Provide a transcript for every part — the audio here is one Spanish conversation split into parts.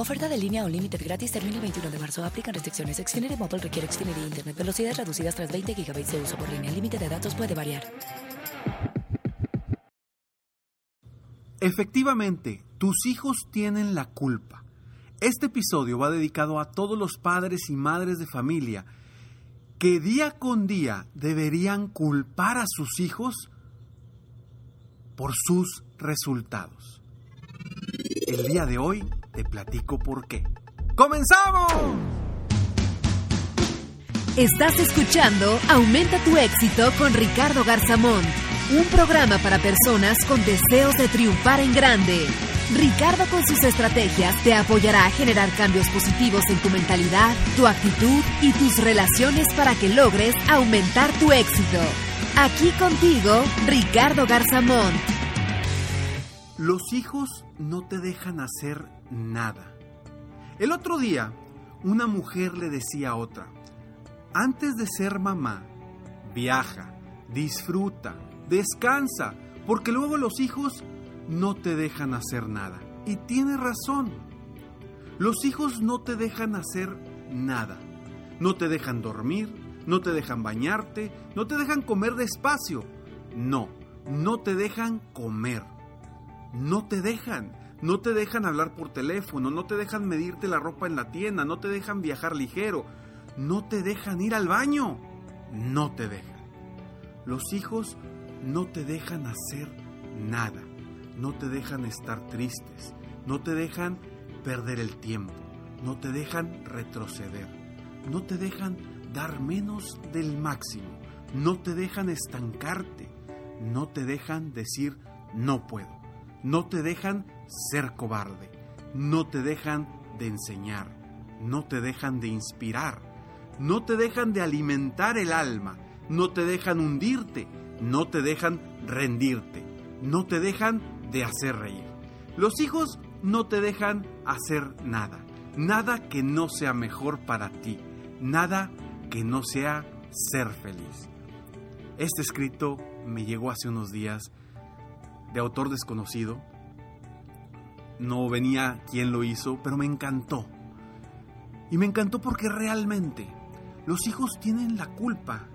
Oferta de línea Unlimited gratis termina el 21 de marzo. Aplican restricciones. Xfinity Mobile requiere Xfinity Internet. Velocidades reducidas tras 20 GB de uso por línea. El límite de datos puede variar. Efectivamente, tus hijos tienen la culpa. Este episodio va dedicado a todos los padres y madres de familia que día con día deberían culpar a sus hijos por sus resultados. El día de hoy te platico por qué. ¡Comenzamos! Estás escuchando Aumenta tu éxito con Ricardo Garzamón, un programa para personas con deseos de triunfar en grande. Ricardo con sus estrategias te apoyará a generar cambios positivos en tu mentalidad, tu actitud y tus relaciones para que logres aumentar tu éxito. Aquí contigo, Ricardo Garzamón. Los hijos no te dejan hacer nada. El otro día, una mujer le decía a otra, antes de ser mamá, viaja, disfruta, descansa, porque luego los hijos no te dejan hacer nada. Y tiene razón. Los hijos no te dejan hacer nada. No te dejan dormir, no te dejan bañarte, no te dejan comer despacio. No, no te dejan comer. No te dejan. No te dejan hablar por teléfono, no te dejan medirte la ropa en la tienda, no te dejan viajar ligero, no te dejan ir al baño. No te dejan. Los hijos no te dejan hacer nada. No te dejan estar tristes. No te dejan perder el tiempo. No te dejan retroceder. No te dejan dar menos del máximo. No te dejan estancarte. No te dejan decir no puedo. No te dejan ser cobarde. No te dejan de enseñar. No te dejan de inspirar no te dejan de alimentar el alma, no te dejan hundirte, no te dejan rendirte, no te dejan de hacer reír. Los hijos no te dejan hacer nada, nada que no sea mejor para ti, nada que no sea ser feliz. Este escrito me llegó hace unos días de autor desconocido. No venía quién lo hizo, pero me encantó. Y me encantó porque realmente los hijos tienen la culpa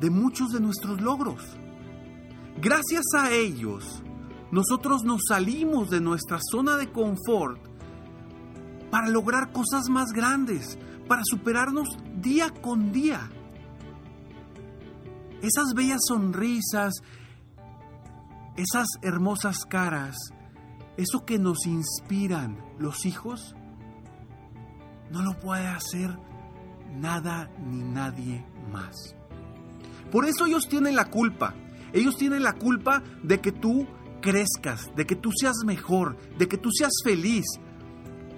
de muchos de nuestros logros. Gracias a ellos, nosotros nos salimos de nuestra zona de confort para lograr cosas más grandes, para superarnos día con día. Esas bellas sonrisas, esas hermosas caras, eso que nos inspiran los hijos, no lo puede hacer nada ni nadie más. Por eso ellos tienen la culpa. Ellos tienen la culpa de que tú crezcas, de que tú seas mejor, de que tú seas feliz,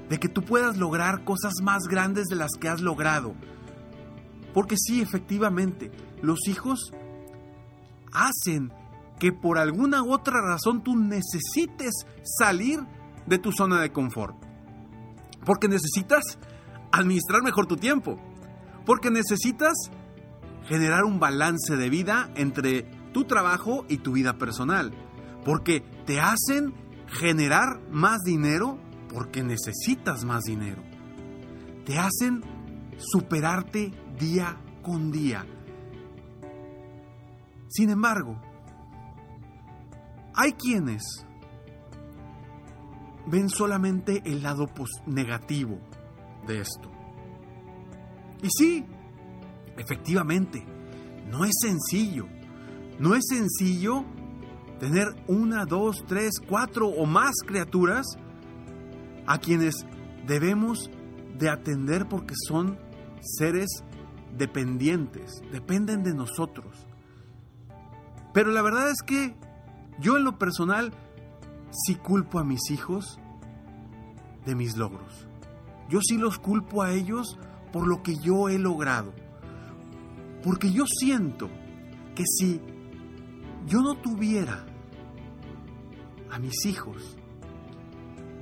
de que tú puedas lograr cosas más grandes de las que has logrado. Porque sí, efectivamente, los hijos hacen que por alguna otra razón tú necesites salir de tu zona de confort. Porque necesitas administrar mejor tu tiempo. Porque necesitas generar un balance de vida entre tu trabajo y tu vida personal. Porque te hacen generar más dinero porque necesitas más dinero. Te hacen superarte día con día. Sin embargo, hay quienes ven solamente el lado negativo de esto. Y sí, efectivamente, no es sencillo. No es sencillo tener una, dos, tres, cuatro o más criaturas a quienes debemos de atender porque son seres dependientes, dependen de nosotros. Pero la verdad es que yo en lo personal sí culpo a mis hijos de mis logros. Yo sí los culpo a ellos por lo que yo he logrado. Porque yo siento que si yo no tuviera a mis hijos,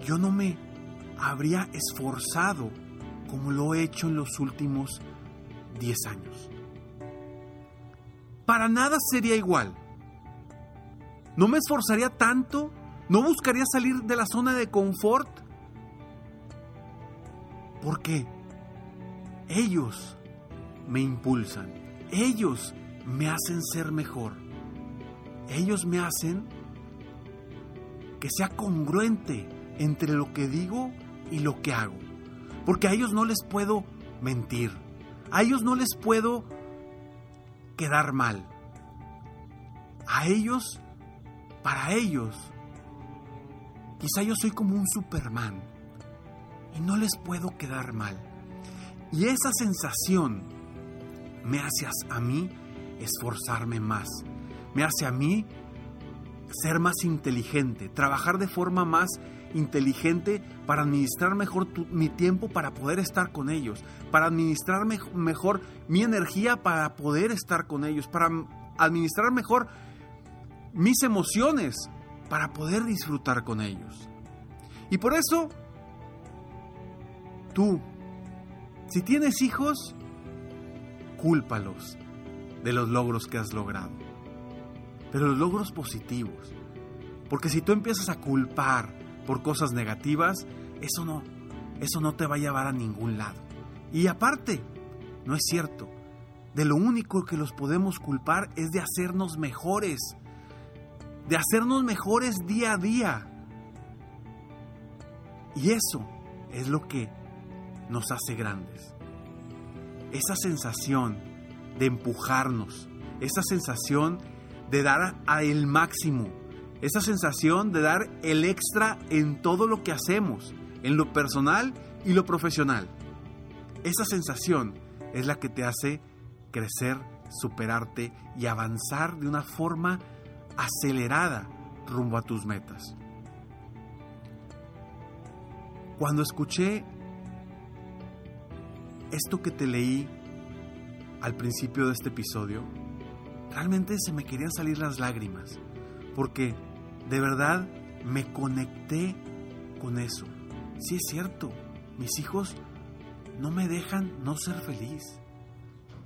yo no me habría esforzado como lo he hecho en los últimos 10 años. Para nada sería igual. No me esforzaría tanto, no buscaría salir de la zona de confort, porque ellos me impulsan, ellos me hacen ser mejor, ellos me hacen que sea congruente entre lo que digo y lo que hago. Porque a ellos no les puedo mentir. A ellos no les puedo quedar mal. A ellos, para ellos, quizá yo soy como un Superman y no les puedo quedar mal. Y esa sensación me hace a mí esforzarme más. Me hace a mí ser más inteligente, trabajar de forma más inteligente para administrar mejor mi tiempo para poder estar con ellos, para administrar mejor mi energía para poder estar con ellos, para administrar mejor mis emociones para poder disfrutar con ellos. Y por eso, tú, si tienes hijos, cúlpalos de los logros que has logrado, pero los logros positivos. Porque si tú empiezas a culpar por cosas negativas, eso no, eso no te va a llevar a ningún lado. Y aparte, no es cierto. De lo único que los podemos culpar es de hacernos mejores, de hacernos mejores día a día. Y eso es lo que nos hace grandes. Esa sensación de empujarnos, esa sensación de dar a el máximo, esa sensación de dar el extra en todo lo que hacemos, en lo personal y lo profesional. Esa sensación es la que te hace crecer, superarte y avanzar de una forma acelerada rumbo a tus metas. Cuando escuché esto que te leí al principio de este episodio, realmente se me querían salir las lágrimas, porque de verdad me conecté con eso. Sí es cierto, mis hijos no me dejan no ser feliz.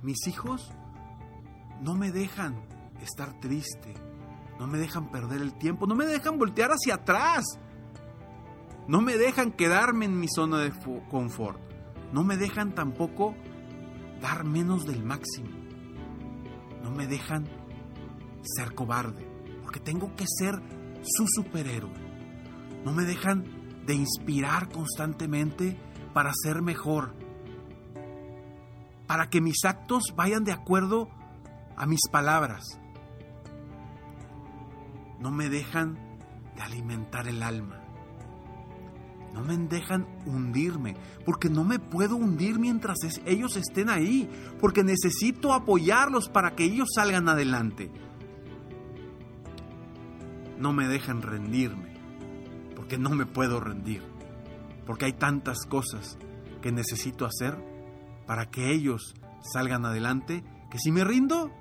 Mis hijos no me dejan estar triste. No me dejan perder el tiempo. No me dejan voltear hacia atrás. No me dejan quedarme en mi zona de confort. No me dejan tampoco dar menos del máximo. No me dejan ser cobarde. Porque tengo que ser su superhéroe. No me dejan de inspirar constantemente para ser mejor. Para que mis actos vayan de acuerdo a mis palabras. No me dejan de alimentar el alma. No me dejan hundirme, porque no me puedo hundir mientras ellos estén ahí, porque necesito apoyarlos para que ellos salgan adelante no me dejan rendirme, porque no me puedo rendir, porque hay tantas cosas que necesito hacer para que ellos salgan adelante, que si me rindo,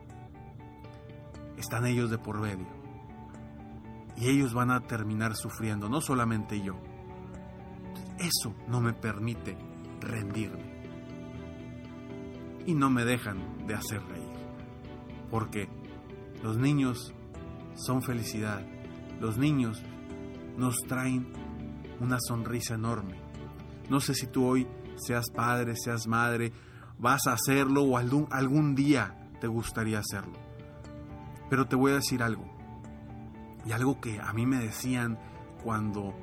están ellos de por medio. Y ellos van a terminar sufriendo, no solamente yo. Eso no me permite rendirme. Y no me dejan de hacer reír. Porque los niños son felicidad los niños nos traen una sonrisa enorme. No sé si tú hoy seas padre, seas madre, vas a hacerlo o algún, algún día te gustaría hacerlo. Pero te voy a decir algo. Y algo que a mí me decían cuando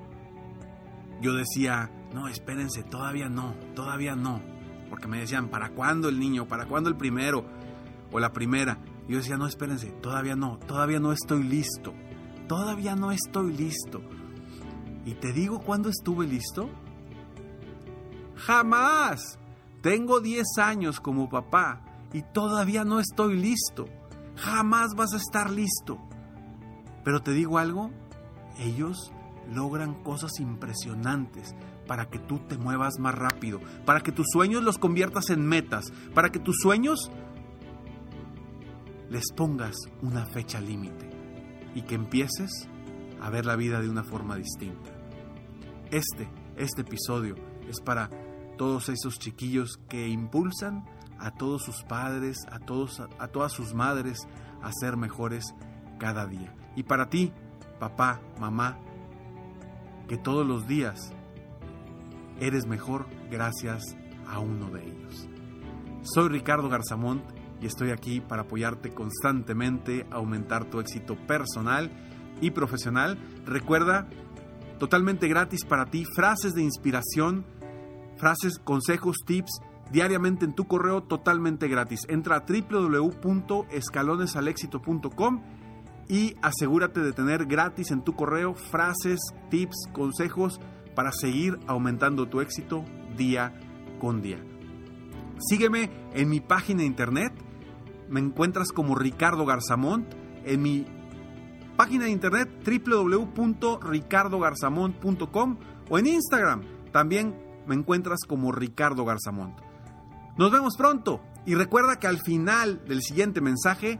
yo decía, no, espérense, todavía no, todavía no. Porque me decían, ¿para cuándo el niño? ¿Para cuándo el primero? O la primera. Y yo decía, no, espérense, todavía no, todavía no estoy listo. Todavía no estoy listo. ¿Y te digo cuándo estuve listo? Jamás. Tengo 10 años como papá y todavía no estoy listo. Jamás vas a estar listo. Pero te digo algo, ellos logran cosas impresionantes para que tú te muevas más rápido, para que tus sueños los conviertas en metas, para que tus sueños les pongas una fecha límite y que empieces a ver la vida de una forma distinta. Este, este episodio es para todos esos chiquillos que impulsan a todos sus padres, a, todos, a todas sus madres a ser mejores cada día. Y para ti, papá, mamá, que todos los días eres mejor gracias a uno de ellos. Soy Ricardo Garzamont y estoy aquí para apoyarte constantemente, aumentar tu éxito personal y profesional. Recuerda, totalmente gratis para ti, frases de inspiración, frases, consejos, tips diariamente en tu correo totalmente gratis. Entra a www.escalonesalexito.com y asegúrate de tener gratis en tu correo frases, tips, consejos para seguir aumentando tu éxito día con día. Sígueme en mi página de internet, me encuentras como Ricardo Garzamont, en mi página de internet www.ricardogarzamont.com o en Instagram también me encuentras como Ricardo Garzamont. Nos vemos pronto y recuerda que al final del siguiente mensaje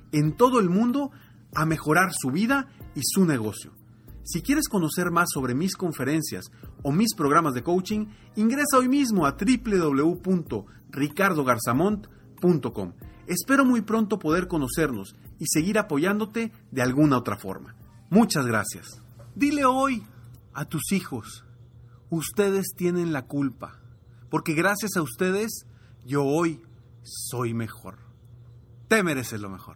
en todo el mundo a mejorar su vida y su negocio. Si quieres conocer más sobre mis conferencias o mis programas de coaching, ingresa hoy mismo a www.ricardogarzamont.com. Espero muy pronto poder conocernos y seguir apoyándote de alguna otra forma. Muchas gracias. Dile hoy a tus hijos, ustedes tienen la culpa porque gracias a ustedes yo hoy soy mejor. Te mereces lo mejor.